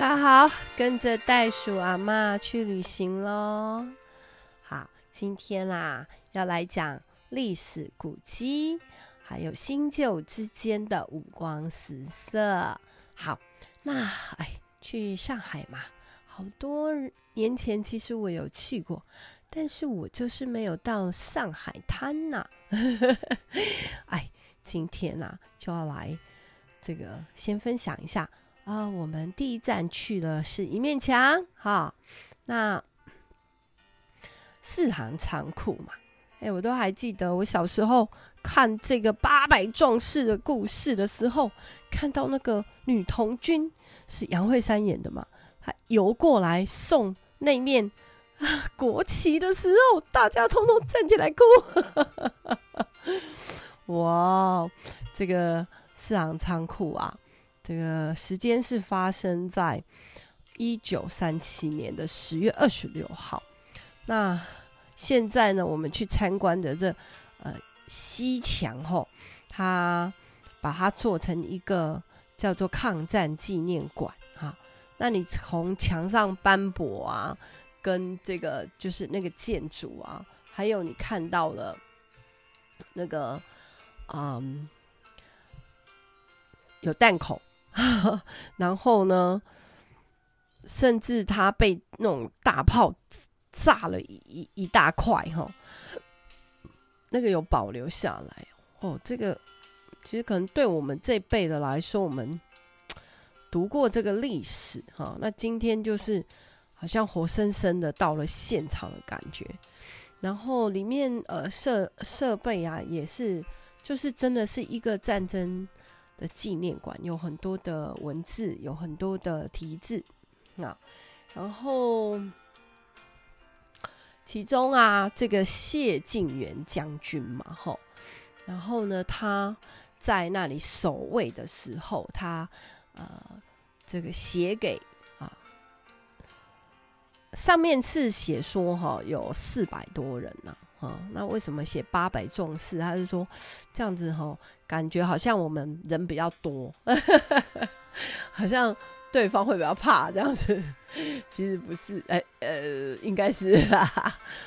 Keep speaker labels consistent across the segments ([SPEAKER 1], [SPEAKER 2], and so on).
[SPEAKER 1] 大家好，跟着袋鼠阿嬷去旅行喽！好，今天啦要来讲历史古迹，还有新旧之间的五光十色。好，那哎，去上海嘛，好多年前其实我有去过，但是我就是没有到上海滩呐。哎，今天呐就要来这个先分享一下。啊，我们第一站去的是一面墙，哈，那四行仓库嘛，哎，我都还记得我小时候看这个八百壮士的故事的时候，看到那个女童军是杨惠珊演的嘛，她游过来送那面 啊国旗的时候，大家通通站起来哭，哇，这个四行仓库啊。这个时间是发生在一九三七年的十月二十六号。那现在呢，我们去参观的这呃西墙后，它把它做成一个叫做抗战纪念馆哈。那你从墙上斑驳啊，跟这个就是那个建筑啊，还有你看到了那个嗯有弹孔。然后呢，甚至他被那种大炮炸了一一一大块哈，那个有保留下来哦。这个其实可能对我们这辈的来说，我们读过这个历史哈，那今天就是好像活生生的到了现场的感觉。然后里面呃设设备啊，也是就是真的是一个战争。的纪念馆有很多的文字，有很多的题字啊，然后其中啊，这个谢晋元将军嘛，吼，然后呢，他在那里守卫的时候，他呃，这个写给啊，上面是写说哈，有四百多人呐。哦，那为什么写八百壮士？他是说这样子哈，感觉好像我们人比较多，好像对方会比较怕这样子。其实不是，哎、欸、呃，应该是啦。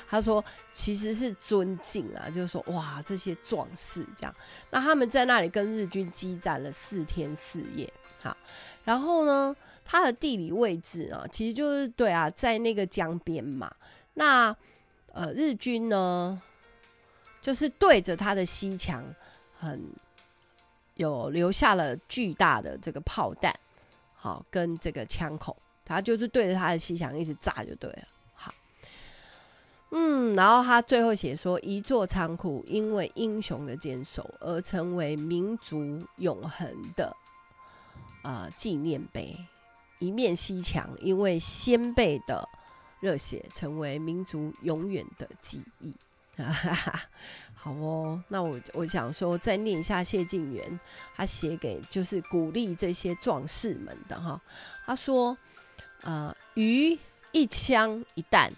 [SPEAKER 1] 他说其实是尊敬啊，就是说哇，这些壮士这样。那他们在那里跟日军激战了四天四夜。好，然后呢，它的地理位置啊，其实就是对啊，在那个江边嘛。那呃，日军呢，就是对着他的西墙，很有留下了巨大的这个炮弹，好，跟这个枪口，他就是对着他的西墙一直炸就对了。好，嗯，然后他最后写说，一座仓库因为英雄的坚守而成为民族永恒的呃纪念碑，一面西墙因为先辈的。热血成为民族永远的记忆，好哦。那我我想说，再念一下谢晋元他写给就是鼓励这些壮士们的哈。他说：“呃，于一枪一弹，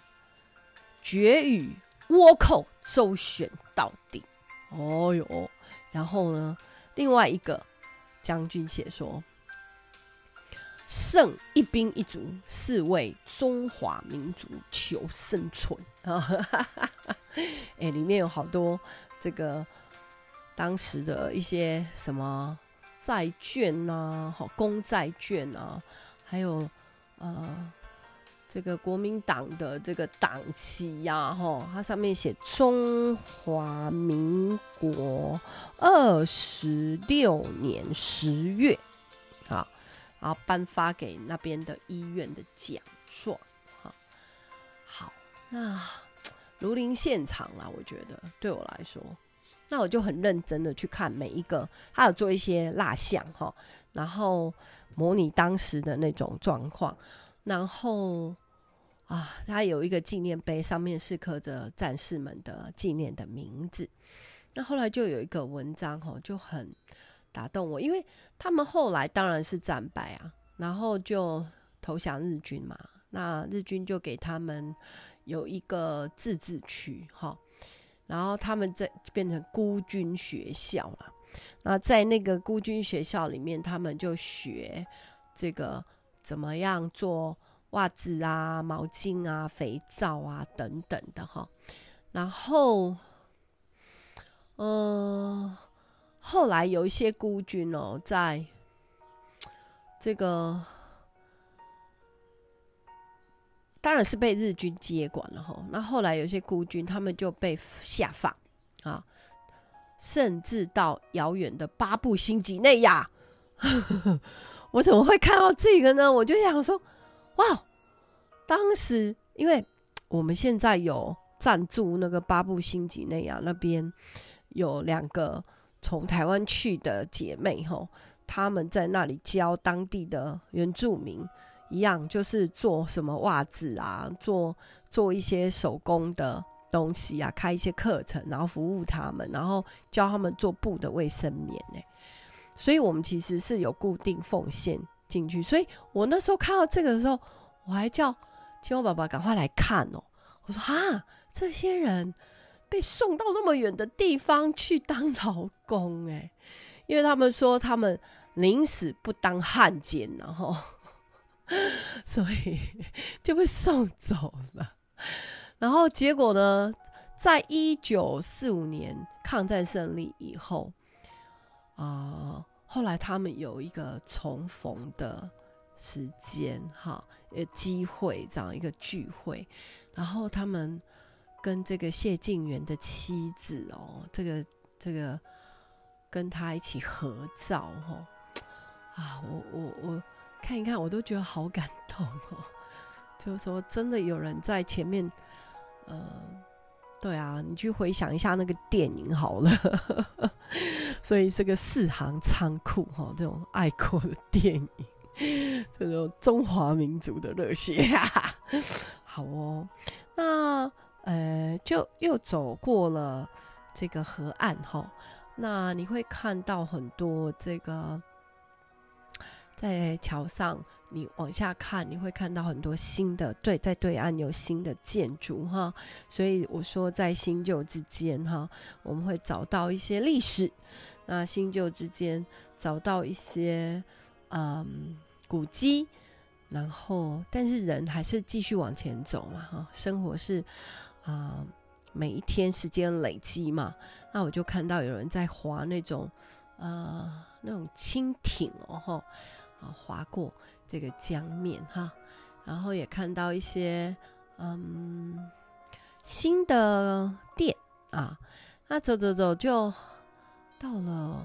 [SPEAKER 1] 决与倭寇周旋到底。”哦哟，然后呢，另外一个将军写说。胜一兵一卒，是为中华民族求生存啊！哎，里面有好多这个当时的一些什么债券呐，好公债券啊，还有呃这个国民党的这个党旗呀，哈，它上面写中华民国二十六年十月。然后颁发给那边的医院的奖状，哈，好，那如临现场啦，我觉得对我来说，那我就很认真的去看每一个，他有做一些蜡像，哈，然后模拟当时的那种状况，然后啊，他有一个纪念碑，上面是刻着战士们的纪念的名字，那后来就有一个文章，哈，就很。打动我，因为他们后来当然是战败啊，然后就投降日军嘛。那日军就给他们有一个自治区，哈，然后他们在变成孤军学校了。那在那个孤军学校里面，他们就学这个怎么样做袜子啊、毛巾啊、肥皂啊等等的哈。然后，嗯，后来有一些孤军哦，在这个当然是被日军接管了哈。那后来有些孤军，他们就被下放啊，甚至到遥远的巴布新几内亚。我怎么会看到这个呢？我就想说，哇，当时因为我们现在有赞助那个巴布新几内亚那边有两个从台湾去的姐妹吼，他们在那里教当地的原住民一样，就是做什么袜子啊，做做一些手工的东西啊，开一些课程，然后服务他们，然后教他们做布的卫生棉呢。所以我们其实是有固定奉献进去，所以我那时候看到这个的时候，我还叫青蛙爸爸赶快来看哦。我说啊，这些人被送到那么远的地方去当劳工哎，因为他们说他们宁死不当汉奸，然后 所以就被送走了。然后结果呢，在一九四五年抗战胜利以后。啊、呃，后来他们有一个重逢的时间，哈，有机会这样一个聚会，然后他们跟这个谢晋元的妻子哦，这个这个跟他一起合照，哦，啊，我我我看一看，我都觉得好感动哦，就是说真的有人在前面，呃。对啊，你去回想一下那个电影好了。所以这个四行仓库哈，这种爱国的电影，这种中华民族的热血啊，好哦。那呃，就又走过了这个河岸哈，那你会看到很多这个在桥上。你往下看，你会看到很多新的，对，在对岸有新的建筑哈，所以我说在新旧之间哈，我们会找到一些历史，那新旧之间找到一些嗯古迹，然后但是人还是继续往前走嘛哈，生活是啊、每一天时间累积嘛，那我就看到有人在划那种呃那种轻艇哦哈啊划过。这个江面哈，然后也看到一些嗯新的店啊，那走走走就到了，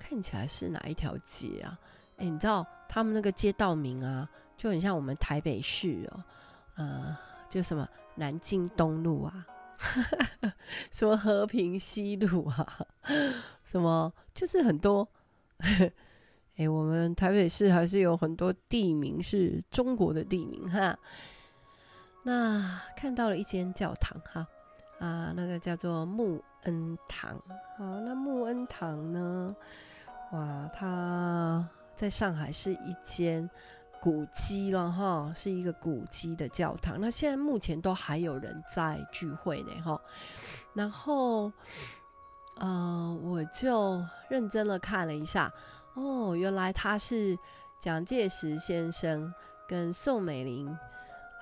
[SPEAKER 1] 看起来是哪一条街啊？哎，你知道他们那个街道名啊，就很像我们台北市哦，呃，就什么南京东路啊，什么和平西路啊，什么就是很多。哎、我们台北市还是有很多地名是中国的地名哈。那看到了一间教堂哈，啊，那个叫做穆恩堂。好，那穆恩堂呢？哇，它在上海是一间古迹了哈，是一个古迹的教堂。那现在目前都还有人在聚会呢哈。然后，呃，我就认真的看了一下。哦，原来他是蒋介石先生跟宋美龄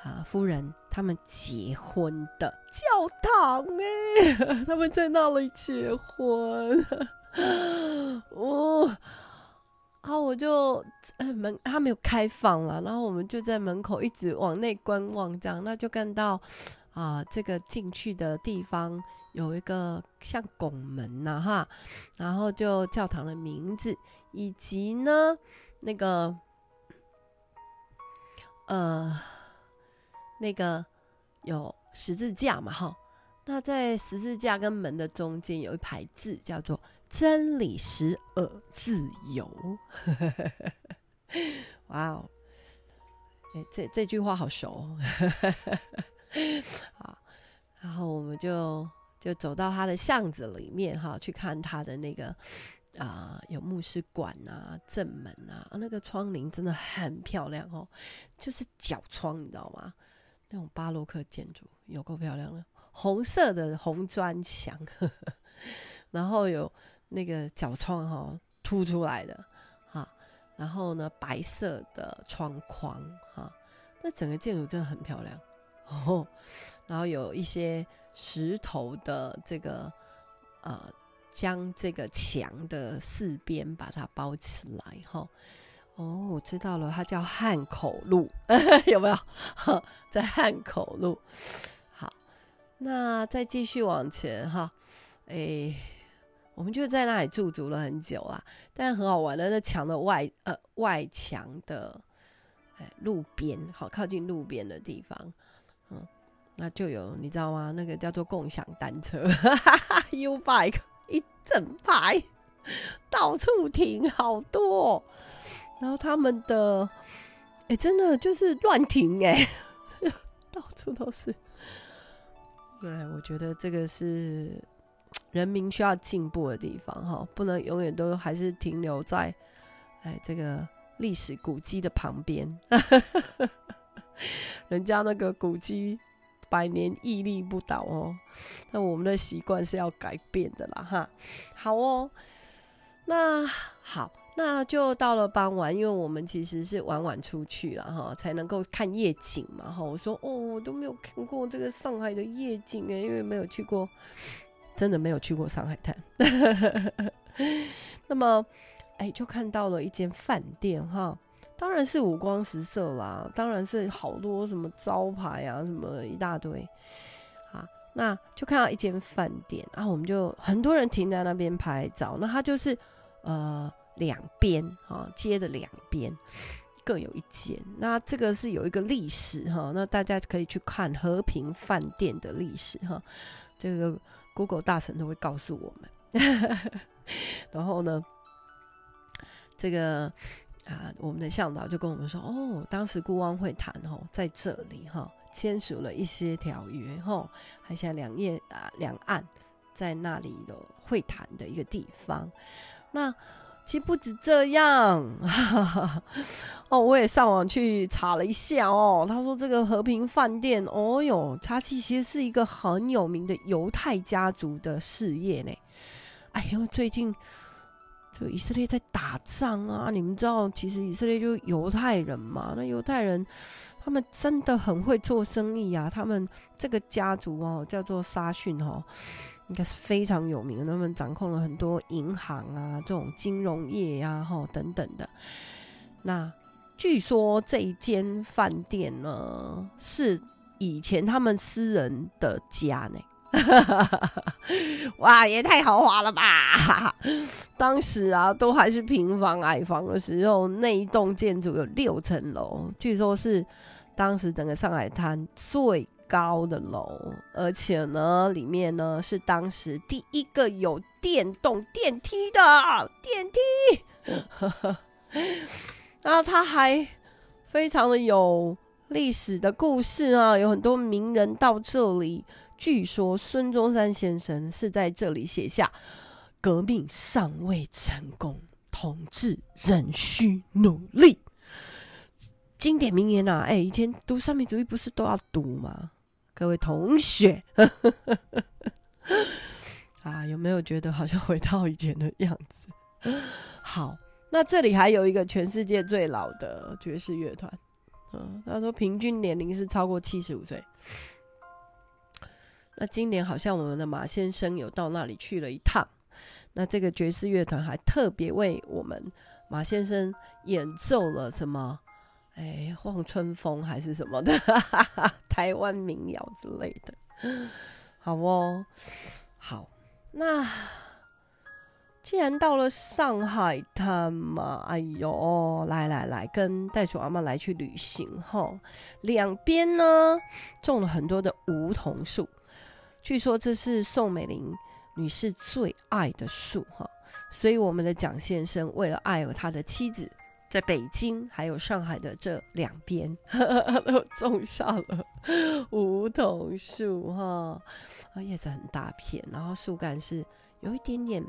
[SPEAKER 1] 啊夫人他们结婚的教堂哎，他们在那里结婚。哦，然后我就门他没有开放了，然后我们就在门口一直往内观望，这样那就看到啊这个进去的地方有一个像拱门呐哈，然后就教堂的名字。以及呢，那个，呃，那个有十字架嘛，哈，那在十字架跟门的中间有一排字，叫做“真理使尔自由”。哇哦，哎，这这句话好熟哦。好，然后我们就就走到他的巷子里面，哈，去看他的那个。啊、有牧师馆啊，正门啊，那个窗欞真的很漂亮哦，就是角窗，你知道吗？那种巴洛克建筑有够漂亮的，红色的红砖墙，然后有那个角窗哈、凸出来的，哈，然后呢，白色的窗框哈，那整个建筑真的很漂亮哦。然后有一些石头的这个呃，将这个墙的四边把它包起来哈。哦，我知道了，它叫汉口路，有没有？在汉口路。好，那再继续往前哈，哎。我们就在那里驻足了很久啦，但很好玩的，那墙的外呃外墙的，哎路边好靠近路边的地方，嗯，那就有你知道吗？那个叫做共享单车，U bike 一整排，到处停好多，然后他们的哎真的就是乱停哎，到处都是，对，我觉得这个是。人民需要进步的地方，哈，不能永远都还是停留在，哎，这个历史古迹的旁边。人家那个古迹百年屹立不倒哦，那我们的习惯是要改变的啦，哈。好哦，那好，那就到了傍晚，因为我们其实是晚晚出去了哈，才能够看夜景嘛，哈。我说哦，我都没有看过这个上海的夜景哎，因为没有去过。真的没有去过上海滩，那么，哎，就看到了一间饭店哈，当然是五光十色啦，当然是好多什么招牌啊，什么一大堆，啊，那就看到一间饭店，然后我们就很多人停在那边拍照，那它就是呃两边啊街的两边各有一间，那这个是有一个历史哈，那大家可以去看和平饭店的历史哈，这个。Google 大神都会告诉我们，然后呢，这个啊，我们的向导就跟我们说，哦，当时顾汪会谈哦，在这里哈签署了一些条约哈，还像两页啊两岸在那里的会谈的一个地方，那。其实不止这样，哦，我也上网去查了一下哦。他说这个和平饭店，哦哟，它其实是一个很有名的犹太家族的事业呢。哎呦，最近这以色列在打仗啊，你们知道，其实以色列就犹太人嘛。那犹太人他们真的很会做生意啊。他们这个家族哦，叫做沙逊哦。应该是非常有名，他们掌控了很多银行啊，这种金融业呀、啊，哈等等的。那据说这一间饭店呢，是以前他们私人的家呢。哇，也太豪华了吧！当时啊，都还是平房矮房的时候，那一栋建筑有六层楼，据说是当时整个上海滩最。高的楼，而且呢，里面呢是当时第一个有电动电梯的电梯，然后它还非常的有历史的故事啊，有很多名人到这里。据说孙中山先生是在这里写下“革命尚未成功，同志仍需努力”经典名言啊！哎，以前读三民主义不是都要读吗？各位同学，啊，有没有觉得好像回到以前的样子？好，那这里还有一个全世界最老的爵士乐团，嗯，他说平均年龄是超过七十五岁。那今年好像我们的马先生有到那里去了一趟，那这个爵士乐团还特别为我们马先生演奏了什么？哎，望春风还是什么的，台湾民谣之类的，好哦，好。那既然到了上海滩嘛，哎呦，来来来，跟袋鼠阿妈来去旅行哈。两边呢种了很多的梧桐树，据说这是宋美龄女士最爱的树哈，所以我们的蒋先生为了爱他的妻子。在北京还有上海的这两边 都种下了 梧桐树哈，啊叶子很大片，然后树干是有一点点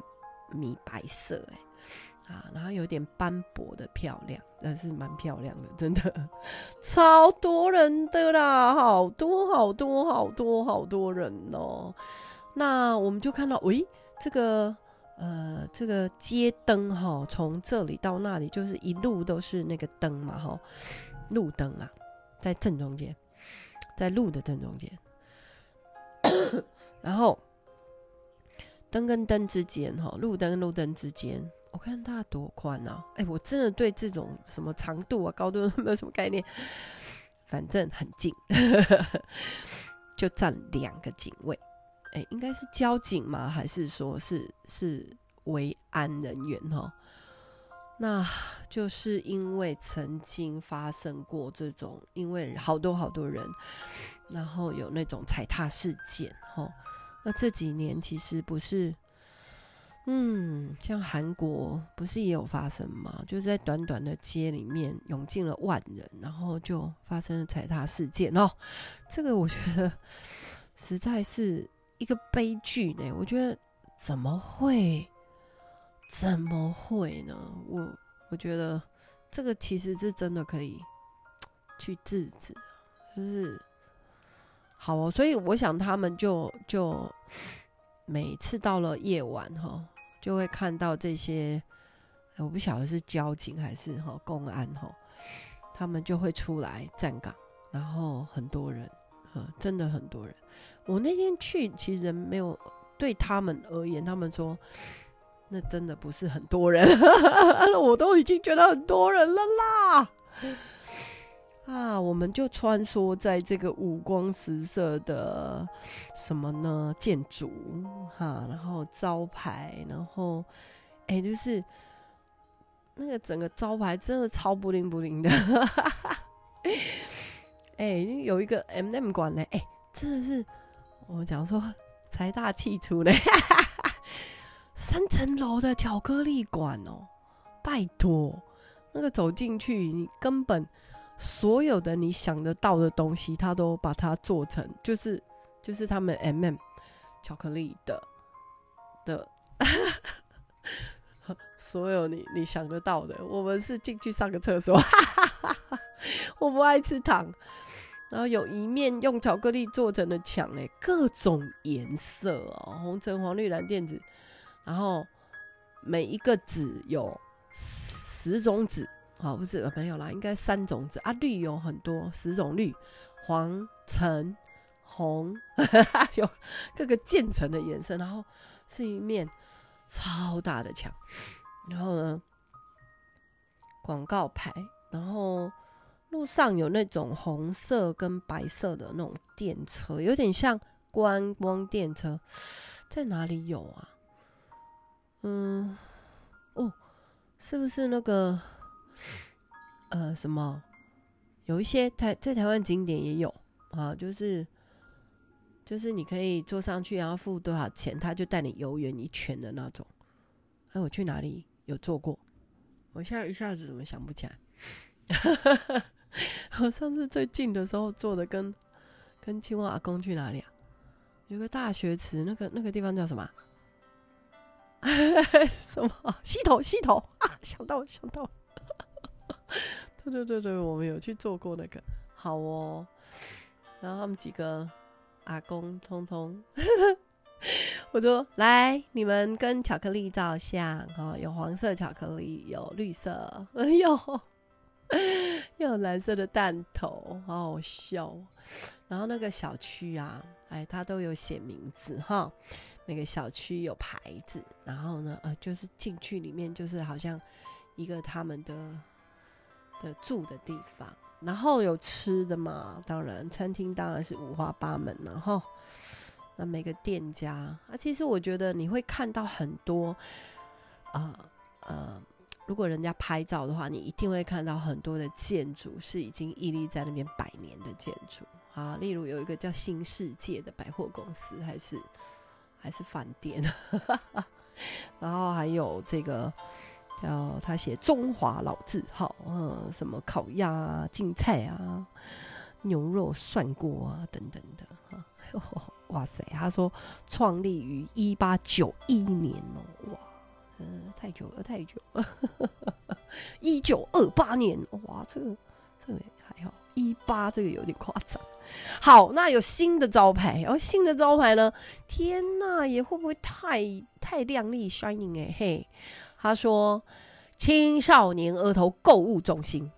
[SPEAKER 1] 米白色哎，啊然后有点斑驳的漂亮，但是蛮漂亮的，真的 超多人的啦，好多好多好多好多人哦。那我们就看到，喂，这个呃，这个街灯哈，从这里到那里就是一路都是那个灯嘛哈，路灯啊，在正中间，在路的正中间，然后灯跟灯之间哈，路灯跟路灯之间，我看它多宽啊！哎，我真的对这种什么长度啊、高度 没有什么概念，反正很近，就站两个警卫。哎，应该是交警吗？还是说是是维安人员哈？那就是因为曾经发生过这种，因为好多好多人，然后有那种踩踏事件哈。那这几年其实不是，嗯，像韩国不是也有发生吗？就是在短短的街里面涌进了万人，然后就发生了踩踏事件哦。这个我觉得 实在是。一个悲剧呢，我觉得怎么会，怎么会呢？我我觉得这个其实是真的可以去制止，就是好哦。所以我想他们就就每次到了夜晚哈，就会看到这些，我不晓得是交警还是哈公安哈，他们就会出来站岗，然后很多人，真的很多人。我那天去，其实没有对他们而言，他们说那真的不是很多人，我都已经觉得很多人了啦。啊，我们就穿梭在这个五光十色的什么呢？建筑哈，然后招牌，然后哎、就是那个整个招牌真的超不灵不灵的。哎、欸，有一个 M&M 馆呢，哎、真的是。我们讲说财大气粗嘞，三层楼的巧克力馆哦，拜托，那个走进去，你根本所有的你想得到的东西，他都把它做成，就是就是他们 M&M 巧克力的的，所有你你想得到的，我们是进去上个厕所，我不爱吃糖。然后有一面用巧克力做成的墙，哎，各种颜色哦，红橙黄绿蓝靛紫，然后每一个紫有十种紫，好，不是没有啦，应该三种紫啊，绿有很多，十种绿，黄橙红，有各个渐层的颜色，然后是一面超大的墙，然后呢，广告牌，然后。路上有那种红色跟白色的那种电车，有点像观光电车，在哪里有啊？嗯，哦，是不是那个呃什么？有一些台在台湾景点也有啊，就是就是你可以坐上去，然后付多少钱，他就带你游园一圈的那种。哎，我去哪里有坐过？我现在一下子怎么想不起来？我上次最近的时候坐的跟跟青蛙阿公去哪里啊？有个大学池，那个那个地方叫什么？什么？溪头溪头啊！想到想到，对对对对，我们有去做过那个，好哦。然后他们几个阿公匆匆，我说来，你们跟巧克力照相哦，有黄色巧克力，有绿色，哎呦。有蓝色的弹头，好好笑。然后那个小区啊，哎，它都有写名字哈。每个小区有牌子，然后呢，呃，就是进去里面就是好像一个他们的的住的地方。然后有吃的嘛，当然餐厅当然是五花八门。然后那每个店家啊，其实我觉得你会看到很多啊。呃如果人家拍照的话，你一定会看到很多的建筑是已经屹立在那边百年的建筑啊。例如有一个叫新世界的百货公司，还是还是饭店，然后还有这个叫他写中华老字号，嗯，什么烤鸭啊、菜啊、牛肉涮锅啊等等的，哇塞，他说创立于一八九一年哦，哇。嗯，太久了，太久了。一九二八年，哇，这个这个还好，一八，这个有点夸张。好，那有新的招牌，然后新的招牌呢？天呐，也会不会太太亮丽 shining 哎嘿？他说青少年儿童购物中心，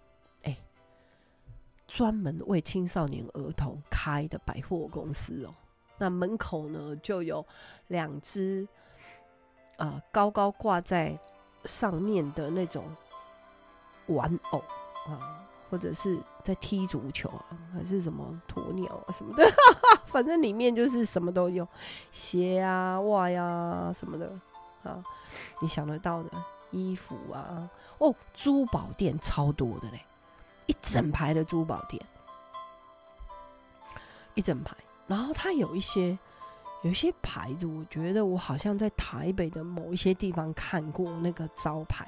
[SPEAKER 1] 专门为青少年儿童开的百货公司哦。那门口呢就有两只啊高高挂在上面的那种玩偶啊。或者是在踢足球啊，还是什么鸵鸟啊什么的，反正里面就是什么都有，鞋啊、袜呀、什么的啊，你想得到的衣服啊，哦，珠宝店超多的嘞，一整排的珠宝店，一整排，然后它有一些有些牌子，我觉得我好像在台北的某一些地方看过那个招牌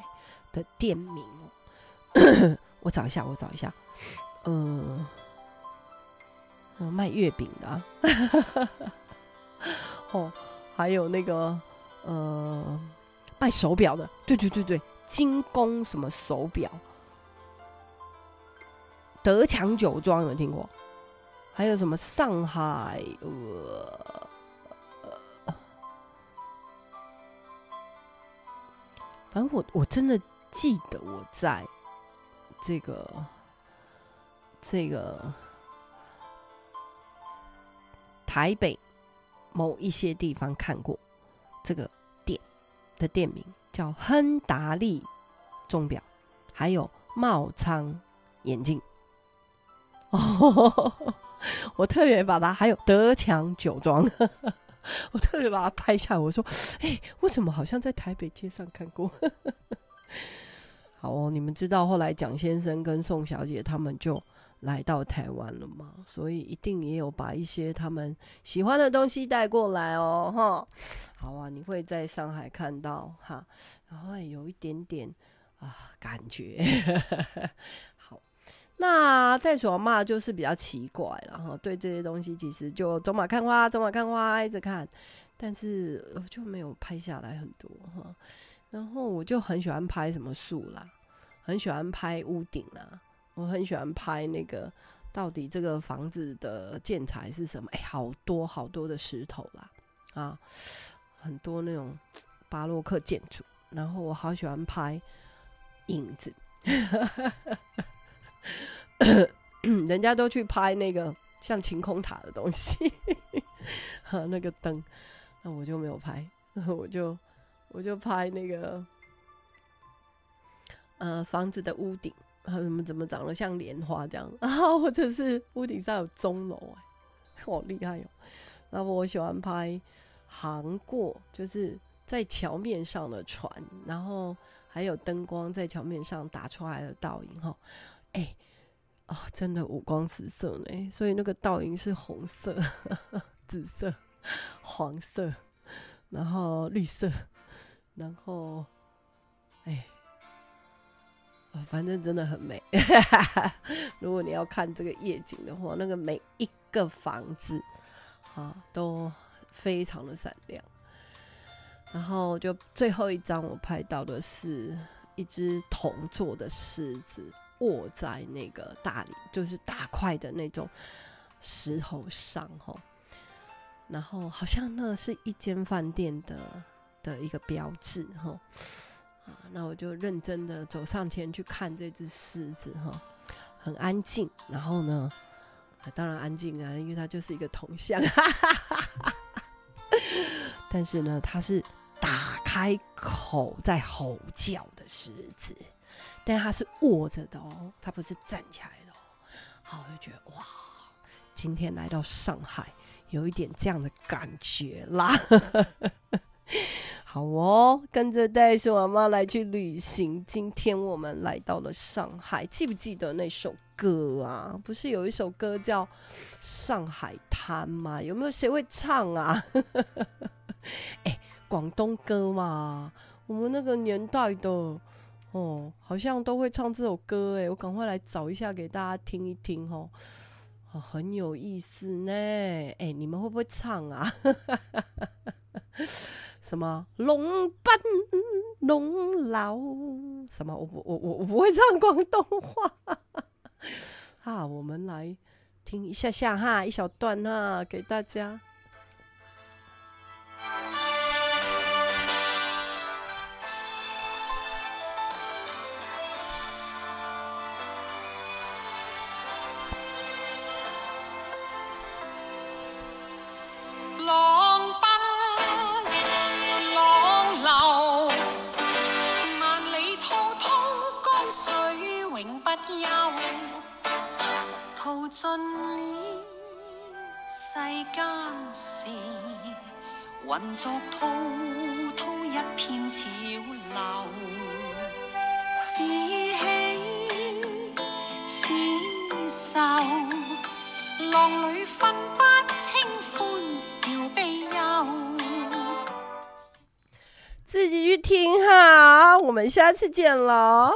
[SPEAKER 1] 的店名哦。我找一下，我找一下，嗯，卖月饼的，啊，哦，还有那个，呃，卖手表的，对对对对，精工什么手表，德强酒庄有没有听过？还有什么上海，呃，反正我我真的记得我在。这个这个台北某一些地方看过这个店的店名叫亨达利钟表，还有茂昌眼镜。哦，我特别把它还有德强酒庄，我特别把它拍下来。我说：“哎，为什么好像在台北街上看过？” 好哦，你们知道后来蒋先生跟宋小姐他们就来到台湾了吗？所以一定也有把一些他们喜欢的东西带过来哦，哈。好啊，你会在上海看到哈，然后有一点点啊感觉。那袋鼠阿嬷就是比较奇怪然后，对这些东西其实就走马看花，走马看花一直看，但是就没有拍下来很多哈。然后我就很喜欢拍什么树啦，很喜欢拍屋顶啦，我很喜欢拍那个到底这个房子的建材是什么？哎，好多好多的石头啦，啊，很多那种巴洛克建筑。然后我好喜欢拍影子，人家都去拍那个像晴空塔的东西，哈，那个灯，那我就没有拍，我就。我就拍那个，呃，房子的屋顶，还有什么怎么长得像莲花这样，然后或者是屋顶上有钟楼，哎，好厉害哟、喔！然后我喜欢拍航过，就是在桥面上的船，然后还有灯光在桥面上打出来的倒影，哈，哎，哦，真的五光十色呢，所以那个倒影是红色、紫色、黄色，然后绿色。然后，哎，反正真的很美。如果你要看这个夜景的话，那个每一个房子啊都非常的闪亮。然后就最后一张我拍到的是一只铜做的狮子卧在那个大理，就是大块的那种石头上哈。然后好像那是一间饭店的。的一个标志哈，啊，那我就认真的走上前去看这只狮子哈，很安静，然后呢，当然安静啊，因为它就是一个铜像，但是呢，它是打开口在吼叫的狮子，但是它是卧着的哦，它不是站起来的哦，好，我就觉得哇，今天来到上海，有一点这样的感觉啦。好哦，跟着袋鼠妈妈来去旅行。今天我们来到了上海，记不记得那首歌啊？不是有一首歌叫《上海滩》吗？有没有谁会唱啊？哎，广东歌嘛，我们那个年代的哦，好像都会唱这首歌。哎，我赶快来找一下给大家听一听哦，哦，很有意思呢。哎，你们会不会唱啊？什么龙奔龙老？什么？我不我我我不会唱广东话。啊，我们来听一下下哈，一小段哈，给大家。
[SPEAKER 2] 尽了世间事，混作滔滔一片潮流。是喜是愁，浪里分不清欢笑悲忧。
[SPEAKER 1] 自己去听哈，我们下次见喽。